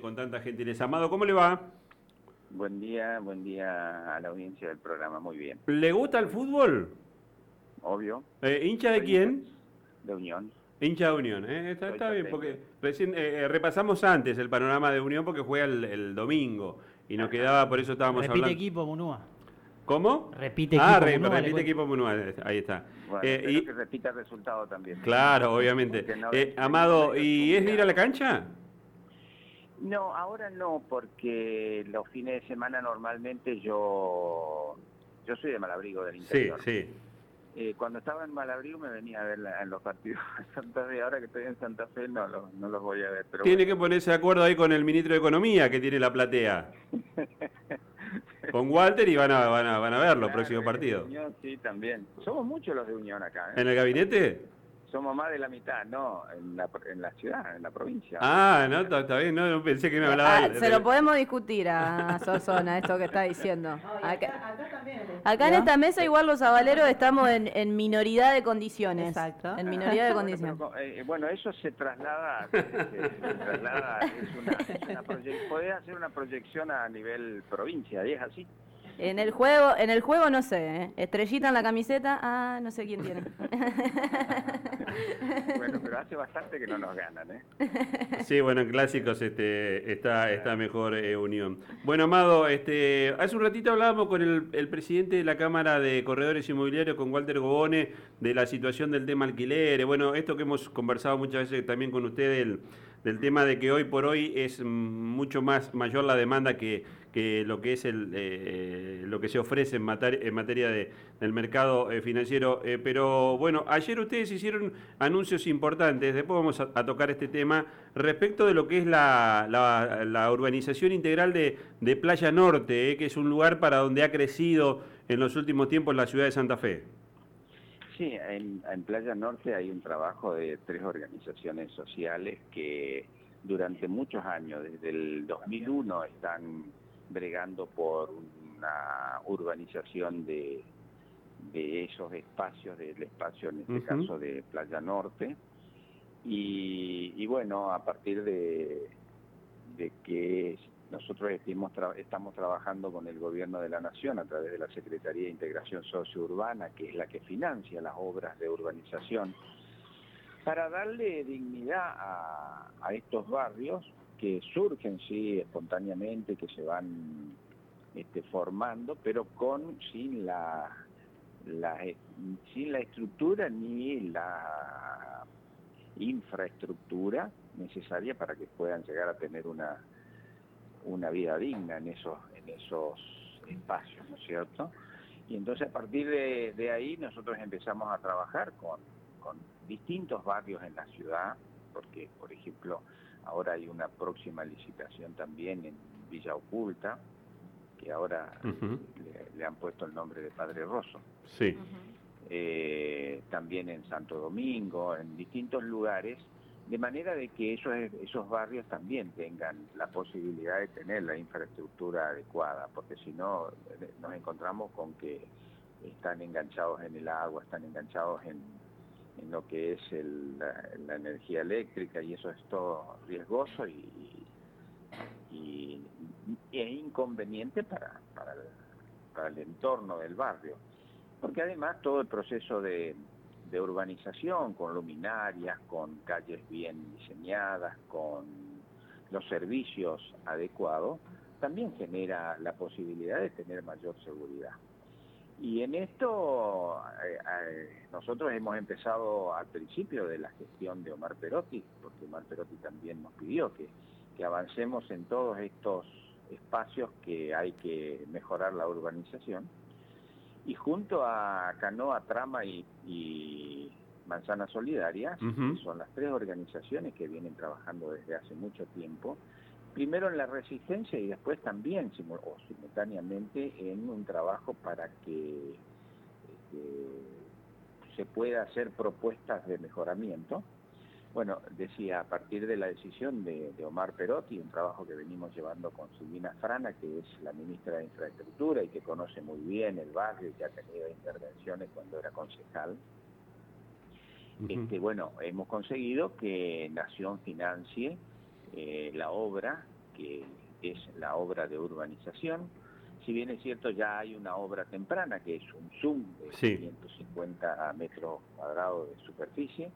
con tanta gentileza. Amado, ¿cómo le va? Buen día, buen día a la audiencia del programa, muy bien. ¿Le gusta el fútbol? Obvio. Eh, ¿Hincha de quién? De Unión. Hincha de Unión, ¿eh? está, está bien, porque recién eh, eh, repasamos antes el panorama de Unión porque juega el, domingo y nos quedaba, por eso estábamos repite hablando. equipo, Munúa. ¿Cómo? Repite ah, equipo. Ah, repite equipo Munúa, ahí está. Bueno, y... que repita el resultado también. Claro, obviamente. Amado, ¿y es de ir a la cancha? No, ahora no, porque los fines de semana normalmente yo yo soy de Malabrigo del interior. Sí, sí. Eh, cuando estaba en Malabrigo me venía a ver en los partidos de Santa Fe. Ahora que estoy en Santa Fe no, no los voy a ver. Pero tiene que ponerse de acuerdo ahí con el ministro de Economía que tiene la platea. con Walter y van a, van a, van a ver los próximos partidos. sí, también. Somos muchos los de Unión acá. ¿eh? ¿En el gabinete? Somos más de la mitad, no, en la, en la ciudad, en la provincia. Ah, no, está, bien, no, pensé que me hablaba. Ah, se lo podemos discutir a Sosona, esto que está diciendo. acá, también. Acá en esta mesa igual los avaleros estamos en, en minoridad de condiciones. Exacto. En minoridad de condiciones. Eh, bueno, eso se traslada, se, traslada, es una, es una podés hacer una proyección a nivel provincia, ¿y es así? En el juego, en el juego no sé, ¿eh? Estrellita en la camiseta, ah, no sé quién tiene. bueno, pero hace bastante que no nos ganan, ¿eh? Sí, bueno, en clásicos este, está, está mejor eh, unión. Bueno, Amado, este, hace un ratito hablábamos con el, presidente de la Cámara de Corredores Inmobiliarios, con Walter Gobone, de la situación del tema alquileres. Bueno, esto que hemos conversado muchas veces también con usted del, del tema de que hoy por hoy es mucho más mayor la demanda que que lo que es el, eh, lo que se ofrece en, materia, en materia de, del mercado eh, financiero. Eh, pero bueno, ayer ustedes hicieron anuncios importantes, después vamos a, tocar este tema, respecto de lo que es la, la, urbanización integral de, de Playa Norte, que es un lugar para donde ha crecido en los últimos tiempos la ciudad de Santa Fe. Sí, en, en Playa Norte hay un trabajo de tres organizaciones sociales que durante muchos años, desde el 2001, están bregando por una urbanización de, de esos espacios, del espacio en este caso de Playa Norte. Y, bueno, a partir de, de que nosotros estamos, estamos trabajando con el Gobierno de la Nación a través de la Secretaría de Integración Sociourbana, que es la que financia las obras de urbanización, para darle dignidad a, a estos barrios que surgen sí espontáneamente, que se van este, formando, pero con sin la, sin la estructura ni la infraestructura necesaria para que puedan llegar a tener una, una vida digna en esos, en esos espacios, ¿no es cierto? Y entonces a partir de, de ahí nosotros empezamos a trabajar con, con distintos barrios en la ciudad, porque por ejemplo Ahora hay una próxima licitación también en Villa Oculta, que ahora le, han puesto el nombre de Padre Rosso. Sí. Eh, también en Santo Domingo, en distintos lugares, de manera de que esos, esos barrios también tengan la posibilidad de tener la infraestructura adecuada, porque si no nos encontramos con que están enganchados en el agua, están enganchados en, en lo que es la, energía eléctrica y eso es todo riesgoso y, y, es inconveniente para, el, para el entorno del barrio. Porque además todo el proceso de, de urbanización, con luminarias, con calles bien diseñadas, con los servicios adecuados, también genera la posibilidad de tener mayor seguridad. Y en esto eh, eh, nosotros hemos empezado al principio de la gestión de Omar Perotti, porque Omar Perotti también nos pidió que, avancemos en todos estos espacios que hay que mejorar la urbanización. Y junto a Canoa, Trama y, Manzana Solidaria, que son las tres organizaciones que vienen trabajando desde hace mucho tiempo, primero en la resistencia y después también o simultáneamente en un trabajo para que este, se pueda hacer propuestas de mejoramiento. Bueno, decía, a partir de la decisión de, Omar Perotti, un trabajo que venimos llevando con Silvina Frana, que es la ministra de Infraestructura y que conoce muy bien el barrio y que ha tenido intervenciones cuando era concejal, este, bueno, hemos conseguido que Nación financie eh, la obra que es la obra de urbanización. Si bien es cierto, ya hay una obra temprana que es un Zoom de 150 metros cuadrados de superficie.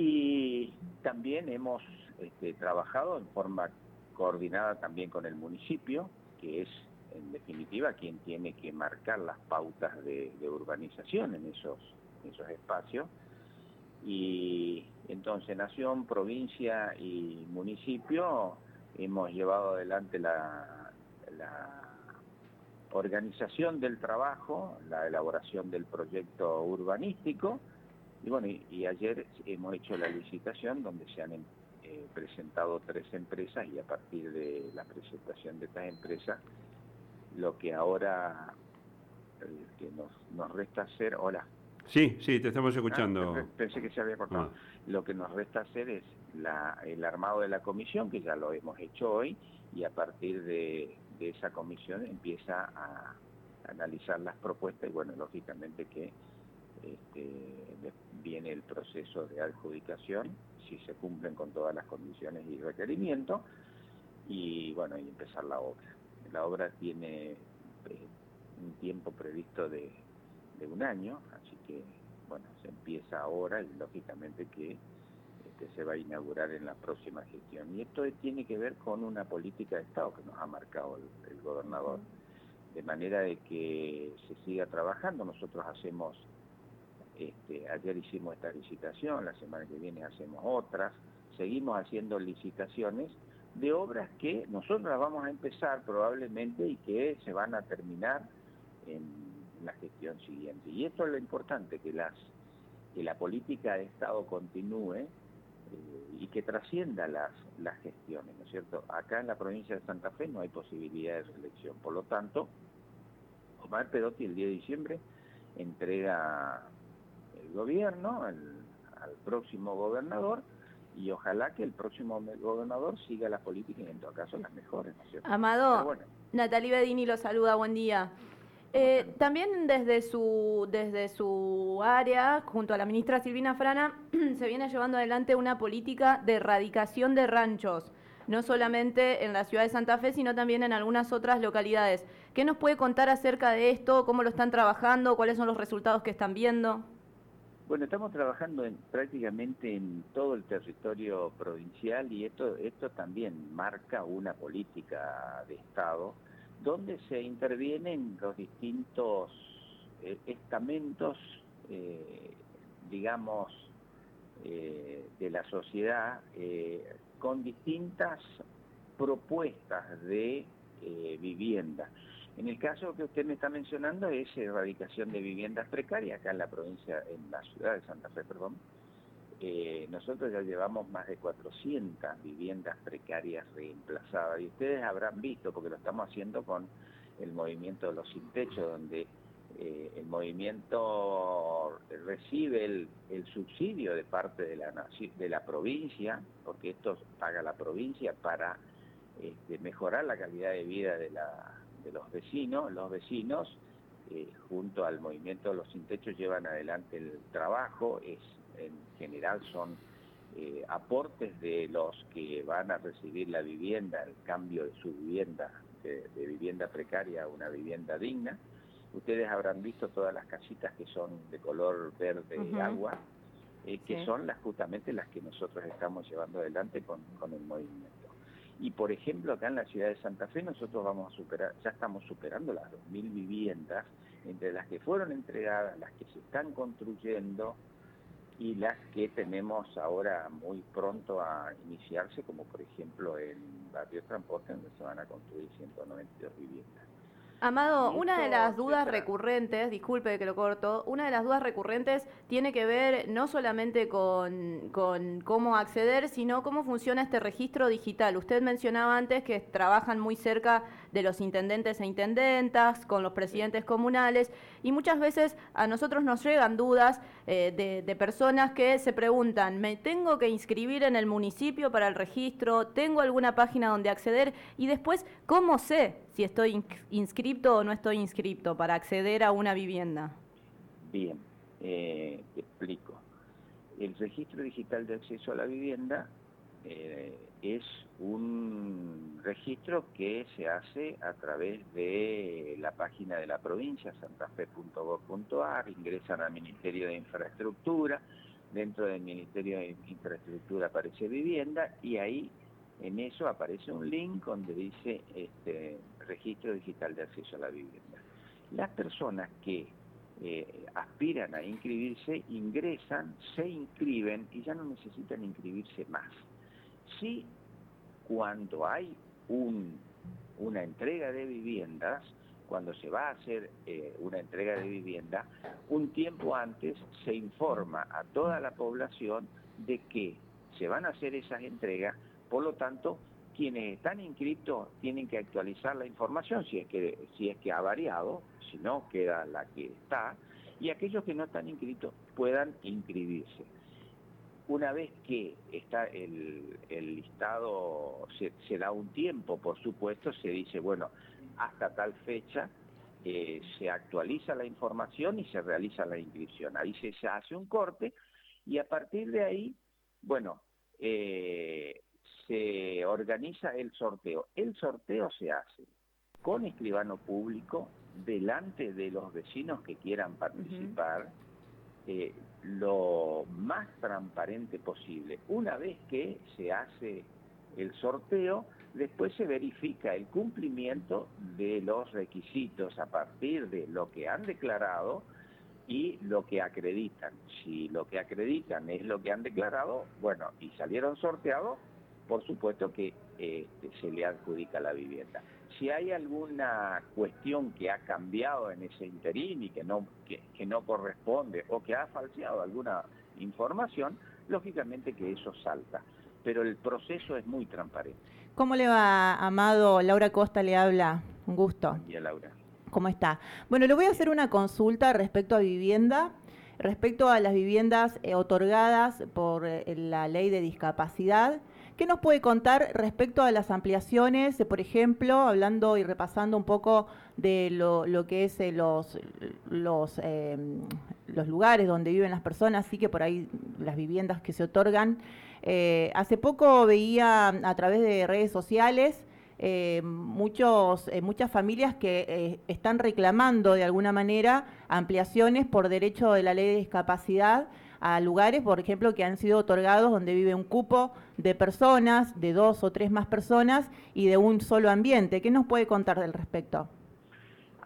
Y también hemos este, trabajado en forma coordinada también con el municipio, que es en definitiva quien tiene que marcar las pautas de, urbanización en esos, esos espacios. Y entonces Nación, provincia y municipio hemos llevado adelante la, la organización del trabajo, la elaboración del proyecto urbanístico, y bueno, y, ayer hemos hecho la licitación donde se han eh, presentado tres empresas y a partir de la presentación de estas empresas, lo que ahora eh, que nos, nos resta hacer, hola. Sí, sí, te estamos escuchando. Ah, pensé que se había cortado. Ah. Lo que nos resta hacer es la, el armado de la comisión, que ya lo hemos hecho hoy, y a partir de, de esa comisión empieza a analizar las propuestas y bueno, lógicamente que este, viene el proceso de adjudicación, si se cumplen con todas las condiciones y requerimientos, y bueno, y empezar la obra. La obra tiene eh, un tiempo previsto de, un año, así que bueno, se empieza ahora y lógicamente que este, se va a inaugurar en la próxima gestión. Y esto tiene que ver con una política de Estado que nos ha marcado el gobernador, de manera de que se siga trabajando. Nosotros hacemos este, ayer hicimos esta licitación, la semana que viene hacemos otras, seguimos haciendo licitaciones de obras que nosotros las vamos a empezar probablemente y que se van a terminar en la gestión siguiente. Y esto es lo importante, que, las, que la política de Estado continúe eh, y que trascienda las, las gestiones, ¿no es cierto? Acá en la provincia de Santa Fe no hay posibilidad de reelección, por lo tanto, Omar Pedotti el 10 de diciembre entrega el gobierno, al próximo gobernador, y ojalá que el próximo gobernador siga las políticas y en todo caso las mejores, Amado, Natalie Bedini lo saluda, buen día. Eh, también desde su, desde su área, junto a la ministra Silvina Frana, se viene llevando adelante una política de erradicación de ranchos, no solamente en la ciudad de Santa Fe, sino también en algunas otras localidades. ¿Qué nos puede contar acerca de esto? ¿Cómo lo están trabajando? ¿Cuáles son los resultados que están viendo? Bueno, estamos trabajando en, prácticamente en todo el territorio provincial y esto, también marca una política de Estado donde se intervienen los distintos eh, estamentos, eh, digamos, eh, de la sociedad con distintas propuestas de vivienda. En el caso que usted me está mencionando es erradicación de viviendas precarias acá en la provincia, en la ciudad de Santa Fe, perdón. Eh, nosotros ya llevamos más de 400 viviendas precarias reemplazadas y ustedes habrán visto, porque lo estamos haciendo con el movimiento de los sin techo, donde eh, el movimiento recibe el, subsidio de parte de la, provincia, porque esto paga la provincia para este, mejorar la calidad de vida de la de los vecinos. Los vecinos, eh, junto al movimiento de los sin techos, llevan adelante el trabajo. Es, en general son eh, aportes de los que van a recibir la vivienda, el cambio de su vivienda, de, vivienda precaria a una vivienda digna. Ustedes habrán visto todas las casitas que son de color verde y agua, eh, que son las justamente las que nosotros estamos llevando adelante con, con el movimiento. Y por ejemplo, acá en la ciudad de Santa Fe nosotros vamos a superar, ya estamos superando las 2.000 viviendas, entre las que fueron entregadas, las que se están construyendo y las que tenemos ahora muy pronto a iniciarse, como por ejemplo en Barrio Transporte, donde se van a construir 192 viviendas. Amado, una de las dudas recurrentes, disculpe que lo corto, una de las dudas recurrentes tiene que ver no solamente con, cómo acceder, sino cómo funciona este registro digital. Usted mencionaba antes que trabajan muy cerca de los intendentes e intendentas, con los presidentes comunales, y muchas veces a nosotros nos llegan dudas eh, de, personas que se preguntan, ¿me tengo que inscribir en el municipio para el registro? ¿Tengo alguna página donde acceder? Y después, ¿cómo sé si estoy inscripto o no estoy inscripto para acceder a una vivienda? Bien, eh, te explico. El registro digital de acceso a la vivienda eh, es un registro que se hace a través de la página de la provincia, santafe.gov.ar, ingresan al Ministerio de Infraestructura, dentro del Ministerio de Infraestructura aparece vivienda y ahí en eso aparece un link donde dice este, registro digital de acceso a la vivienda. Las personas que eh, aspiran a inscribirse, ingresan, se inscriben y ya no necesitan inscribirse más. Cuando hay una entrega de viviendas, cuando se va a hacer eh, una entrega de vivienda, un tiempo antes se informa a toda la población de que se van a hacer esas entregas, por lo tanto, quienes están inscritos tienen que actualizar la información si es que, si es que ha variado, si no queda la que está, y aquellos que no están inscritos puedan inscribirse. Una vez que está el, listado, se, da un tiempo, por supuesto, se dice, bueno, hasta tal fecha eh, se actualiza la información y se realiza la inscripción. Ahí se, hace un corte y a partir de ahí, bueno, eh, se organiza el sorteo. El sorteo se hace con escribano público, delante de los vecinos que quieran participar. Eh, lo más transparente posible. Una vez que se hace el sorteo, después se verifica el cumplimiento de los requisitos a partir de lo que han declarado y lo que acreditan. Si lo que acreditan es lo que han declarado, bueno, y salieron sorteados, por supuesto que este, se le adjudica la vivienda si hay alguna cuestión que ha cambiado en ese interín y que no, que, no corresponde o que ha falseado alguna información, lógicamente que eso salta. Pero el proceso es muy transparente. ¿Cómo le va, Amado? Laura Costa le habla. Un gusto. Y Laura. ¿Cómo está? Bueno, le voy a hacer una consulta respecto a vivienda, respecto a las viviendas eh, otorgadas por eh, la ley de discapacidad. ¿Qué nos puede contar respecto a las ampliaciones, por ejemplo, hablando y repasando un poco de lo, que es eh, los, los, em, los lugares donde viven las personas, así que por ahí las viviendas que se otorgan? Eh, hace poco veía a través de redes sociales eh, muchos, muchas familias que están reclamando de alguna manera ampliaciones por derecho de la ley de discapacidad a lugares, por ejemplo, que han sido otorgados donde vive un cupo de personas, de dos o tres más personas y de un solo ambiente. ¿Qué nos puede contar del respecto?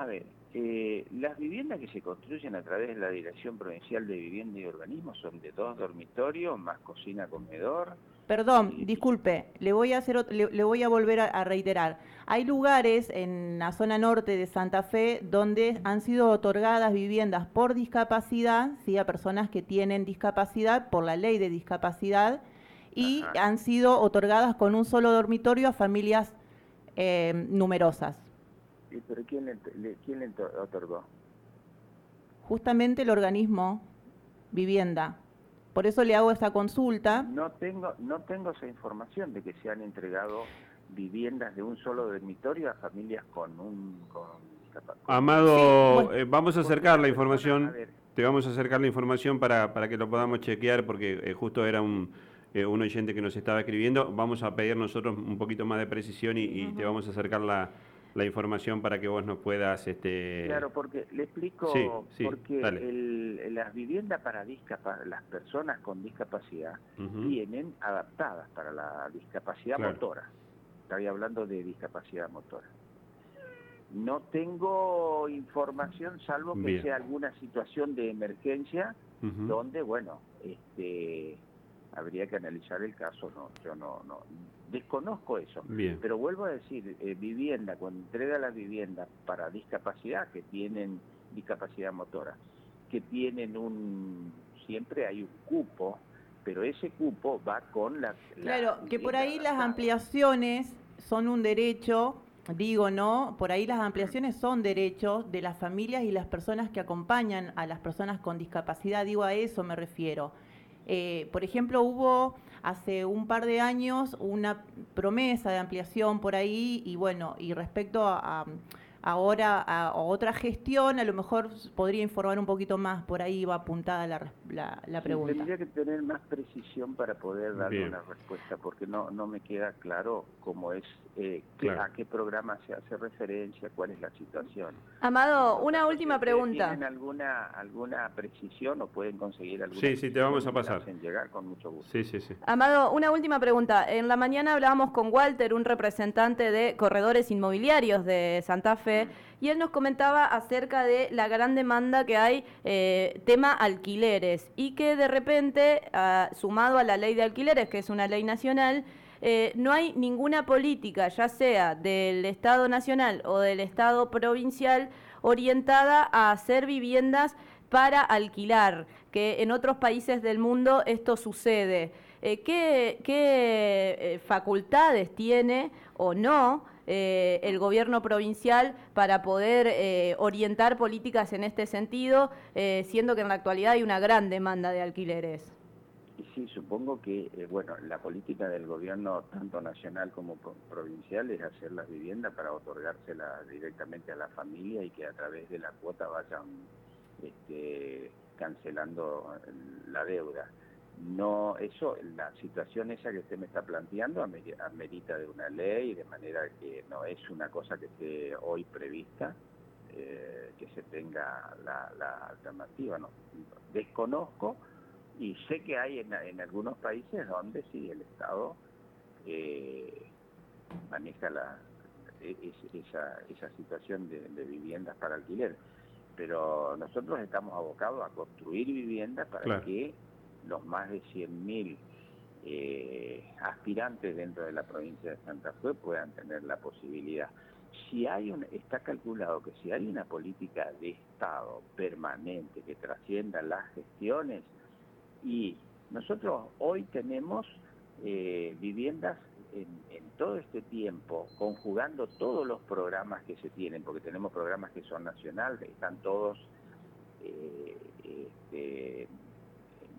A ver, eh, las viviendas que se construyen a través de la Dirección Provincial de Vivienda y Organismo son de dos dormitorios, más cocina, comedor, Perdón, disculpe, le voy a hacer le, voy a volver a, reiterar. Hay lugares en la zona norte de Santa Fe donde han sido otorgadas viviendas por discapacidad, sí, a personas que tienen discapacidad por la ley de discapacidad y han sido otorgadas con un solo dormitorio a familias eh, numerosas. ¿Pero quién le, quién le otorgó? Justamente el organismo vivienda. Por eso le hago esta consulta. No tengo, no tengo esa información de que se han entregado viviendas de un solo dormitorio a familias con un... Amado, eh, vamos a acercar la información, te vamos a acercar la información para, para que lo podamos chequear, porque eh, justo era un, eh, un oyente que nos estaba escribiendo. Vamos a pedir nosotros un poquito más de precisión y, te vamos a acercar la, la información para que vos nos puedas... Este... Claro, porque le explico, porque las viviendas para las personas con discapacidad vienen adaptadas para la discapacidad motora. Estoy hablando de discapacidad motora. No tengo información, salvo que sea alguna situación de emergencia, donde, bueno, este habría que analizar el caso, no, yo no, no desconozco eso. Pero vuelvo a decir, eh, vivienda, cuando entrega la vivienda para discapacidad, que tienen discapacidad motora, que tienen un, siempre hay un cupo, pero ese cupo va con la... Claro, que por ahí las ampliaciones son un derecho, digo, ¿no? Por ahí las ampliaciones son derechos de las familias y las personas que acompañan a las personas con discapacidad, digo, a eso me refiero. Eh, por ejemplo, hubo hace un par de años una promesa de ampliación por ahí y bueno, y respecto a, ahora a, otra gestión, a lo mejor podría informar un poquito más, por ahí va apuntada la, la, pregunta. tendría que tener más precisión para poder darle una respuesta, porque no, no me queda claro cómo es, eh, a qué programa se hace referencia, cuál es la situación. Amado, una última pregunta. ¿Tienen alguna, alguna precisión o pueden conseguir alguna Sí, sí, te vamos a pasar. llegar con mucho gusto. Sí, sí, sí. Amado, una última pregunta. En la mañana hablábamos con Walter, un representante de corredores inmobiliarios de Santa Fe, y él nos comentaba acerca de la gran demanda que hay eh, tema alquileres y que de repente, ah, sumado a la ley de alquileres, que es una ley nacional, eh, no hay ninguna política, ya sea del Estado nacional o del Estado provincial, orientada a hacer viviendas para alquilar, que en otros países del mundo esto sucede. Eh, ¿Qué, facultades tiene o no eh, el gobierno provincial para poder eh, orientar políticas en este sentido, eh, siendo que en la actualidad hay una gran demanda de alquileres. Sí, supongo que, bueno, la política del gobierno, tanto nacional como provincial, es hacer las viviendas para otorgárselas directamente a la familia y que a través de la cuota vayan este, cancelando la deuda. No, eso, la situación esa que usted me está planteando amerita de una ley, de manera que no es una cosa que esté hoy prevista, eh, que se tenga la, alternativa. No, desconozco y sé que hay en, algunos países donde sí el Estado eh, maneja la, e, esa, esa situación de, viviendas para alquiler, pero nosotros estamos abocados a construir viviendas para que los más de 100.000 eh, aspirantes dentro de la provincia de Santa Fe puedan tener la posibilidad. Si hay un, está calculado que si hay una política de Estado permanente que trascienda las gestiones y nosotros hoy tenemos eh, viviendas en, todo este tiempo, conjugando todos los programas que se tienen, porque tenemos programas que son nacionales, están todos eh, este,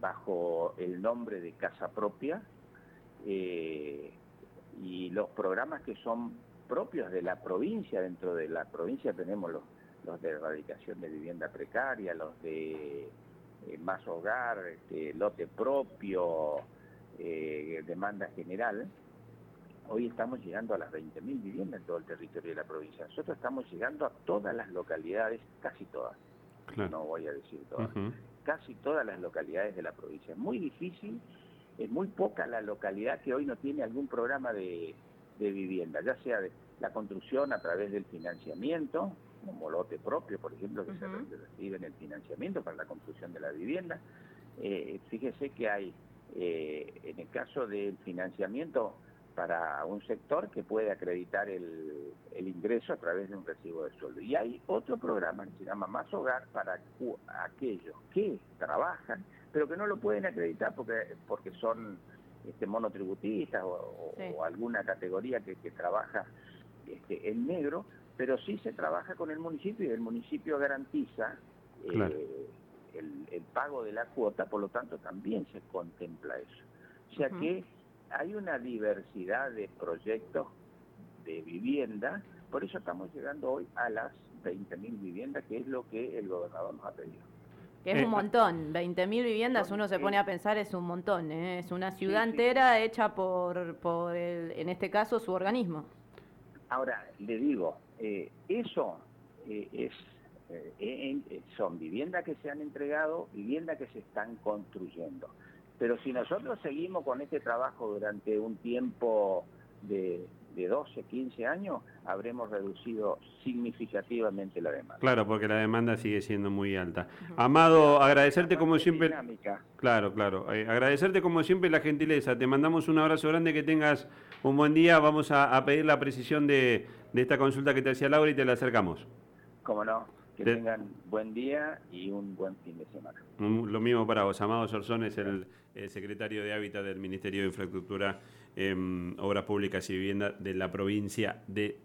bajo el nombre de Casa Propia eh, y los programas que son propios de la provincia, dentro de la provincia tenemos los, los de erradicación de vivienda precaria, los de eh, más hogar, este, lote propio, eh, demanda general. Hoy estamos llegando a las 20.000 viviendas en todo el territorio de la provincia. Nosotros estamos llegando a todas las localidades, casi todas, no voy a decir todas, casi todas las localidades de la provincia. Es muy difícil, es muy poca la localidad que hoy no tiene algún programa de, vivienda, ya sea de la construcción a través del financiamiento, como lote propio, por ejemplo, que se recibe en el financiamiento para la construcción de la vivienda. Eh, fíjese que hay, eh, en el caso del financiamiento, para un sector que puede acreditar el, ingreso a través de un recibo de sueldo. Y hay otro programa que se llama Más Hogar para aquellos que trabajan, pero que no lo pueden acreditar porque, porque son este, monotributistas o, alguna categoría que, trabaja este, en negro, pero sí se trabaja con el municipio y el municipio garantiza eh, el, pago de la cuota, por lo tanto también se contempla eso. O sea que hay una diversidad de proyectos de vivienda, por eso estamos llegando hoy a las 20.000 viviendas, que es lo que el gobernador nos ha pedido. es un montón, 20.000 viviendas, uno se pone a pensar, es un montón, ¿eh? es una ciudad entera hecha por, por en este caso, su organismo. Ahora, le digo, eh, eso eh, es son viviendas que se han entregado, viviendas que se están construyendo. Pero si nosotros seguimos con este trabajo durante un tiempo de, 12, 15 años, habremos reducido significativamente la demanda. Claro, porque la demanda sigue siendo muy alta. Amado, agradecerte como siempre. Claro, claro. Eh, agradecerte como siempre la gentileza. Te mandamos un abrazo grande, que tengas un buen día. Vamos a, pedir la precisión de, de, esta consulta que te hacía Laura y te la acercamos. Cómo no. Que tengan buen día y un buen fin de semana. Lo mismo para vos. Amado Sorzón es el, secretario de Hábitat del Ministerio de Infraestructura, eh, Obras Públicas y Vivienda de la provincia de